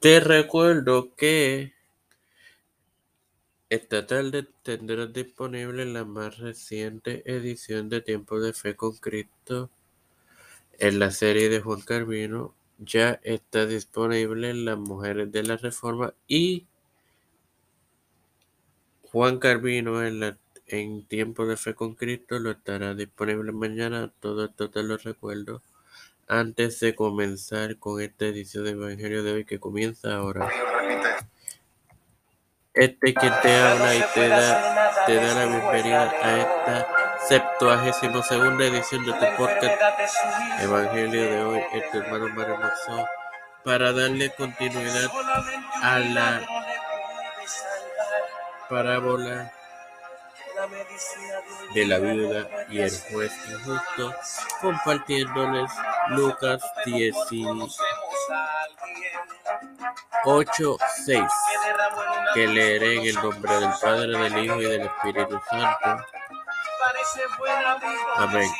Te recuerdo que esta tarde tendrás disponible la más reciente edición de Tiempo de Fe con Cristo en la serie de Juan Carvino. Ya está disponible Las Mujeres de la Reforma y Juan Carvino en, la, en Tiempo de Fe con Cristo lo estará disponible mañana. Todo esto te lo recuerdo antes de comenzar con esta edición de Evangelio de hoy que comienza ahora. Este que te habla y te da, te da la bienvenida a esta septuagésimo segunda edición de tu podcast Evangelio de hoy, este hermano Mario para darle continuidad a la parábola de la viuda y el juez injusto, compartiéndoles Lucas 18, 6, que leeré en el nombre del Padre, del Hijo y del Espíritu Santo. Amén.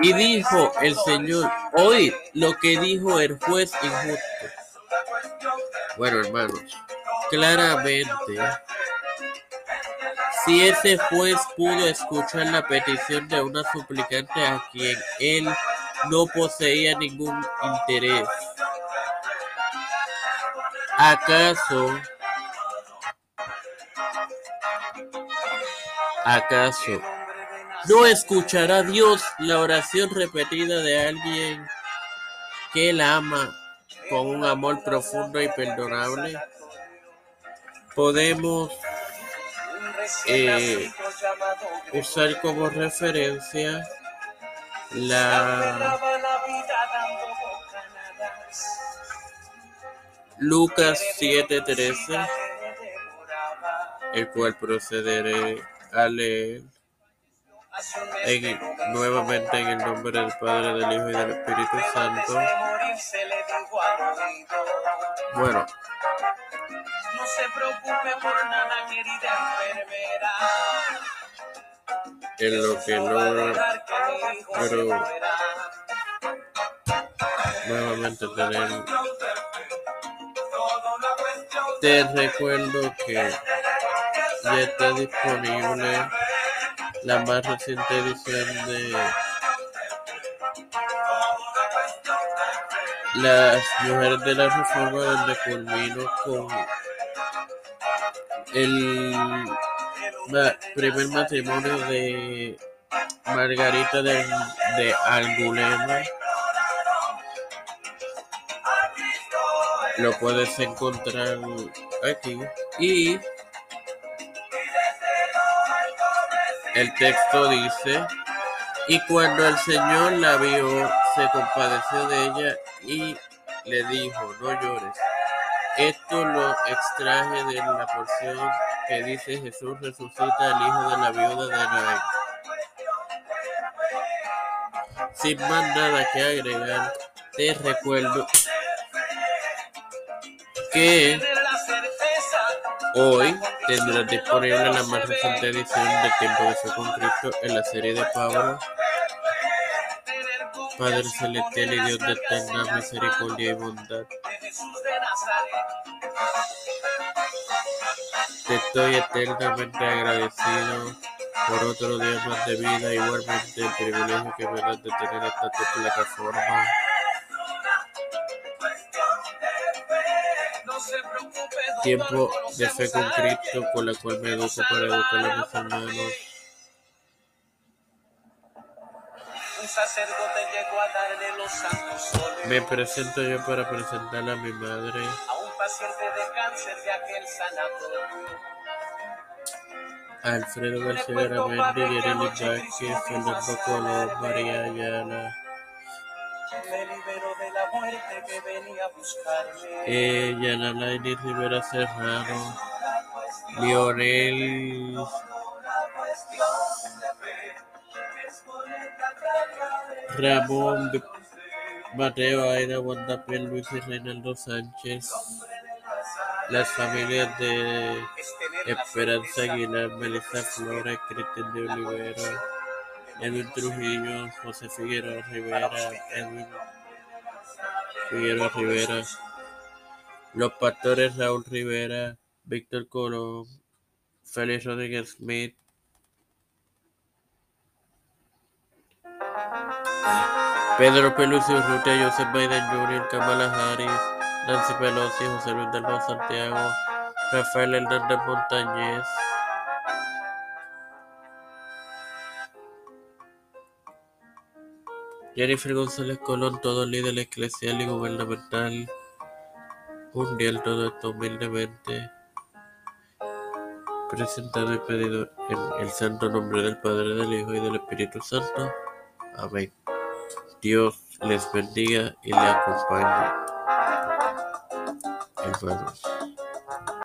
Y dijo el Señor, hoy lo que dijo el juez injusto. Bueno, hermanos, claramente, si ese juez pudo escuchar la petición de una suplicante a quien él no poseía ningún interés, ¿acaso, acaso no escuchará Dios la oración repetida de alguien que él ama con un amor profundo y perdonable? Podemos eh, usar como referencia la Lucas 7:13, el cual procederé a leer en, nuevamente en el nombre del Padre, del Hijo y del Espíritu Santo. Bueno, no se preocupe por nada, querida enfermera. En lo que no, pero nuevamente tener. Te recuerdo que ya está disponible la más reciente edición de Las Mujeres de la Reforma, donde culmino con el primer matrimonio de Margarita de, de. Lo puedes encontrar aquí. Y el texto dice, y cuando el Señor la vio, se compadeció de ella y le dijo, no llores. Esto lo extraje de la porción que dice Jesús resucita al hijo de la viuda de Naín. Sin más nada que agregar, te recuerdo que hoy tendrás disponible la más reciente edición de Tiempo de Fe con Cristo en la serie de Pablo. Padre celestial y Dios de eterna misericordia y bondad. Te estoy eternamente agradecido por otro día más de vida, igualmente el privilegio que me das de tener esta tu plataforma. Tiempo de fe con Cristo, con la cual me educo para educar a mis hermanos. Me presento yo para presentar a mi madre. A un paciente de cáncer de aquel sanatorio. Alfredo García Garamendi, Yereli Vázquez, Fernando Colón, María Ayala. Me libero de la muerte que venía a buscarme. Eh, Yanalaini Rivera Serrano. Lionel Ramón Mateo, Aida, Wanda Luis y Reinaldo Sánchez. Las familias de Esperanza Aguilar, Melissa Flores, Cristian de Olivera, Edwin Trujillo, José Figueroa Rivera, Edwin Figueroa Rivera, los pastores Raúl Rivera, Víctor Colón, Félix Rodríguez Smith, Pedro Pelusi Urrutia, Joseph Biden Jr., Kamala Harris, Nancy Pelosi, José Luis del Santiago, Rafael Hernández Montañez, Jennifer González Colón, todo líder eclesial y gubernamental mundial, todo esto humildemente presentado y pedido en el santo nombre del Padre, del Hijo y del Espíritu Santo. Amén. Dios les bendiga y le acompañe, hermanos.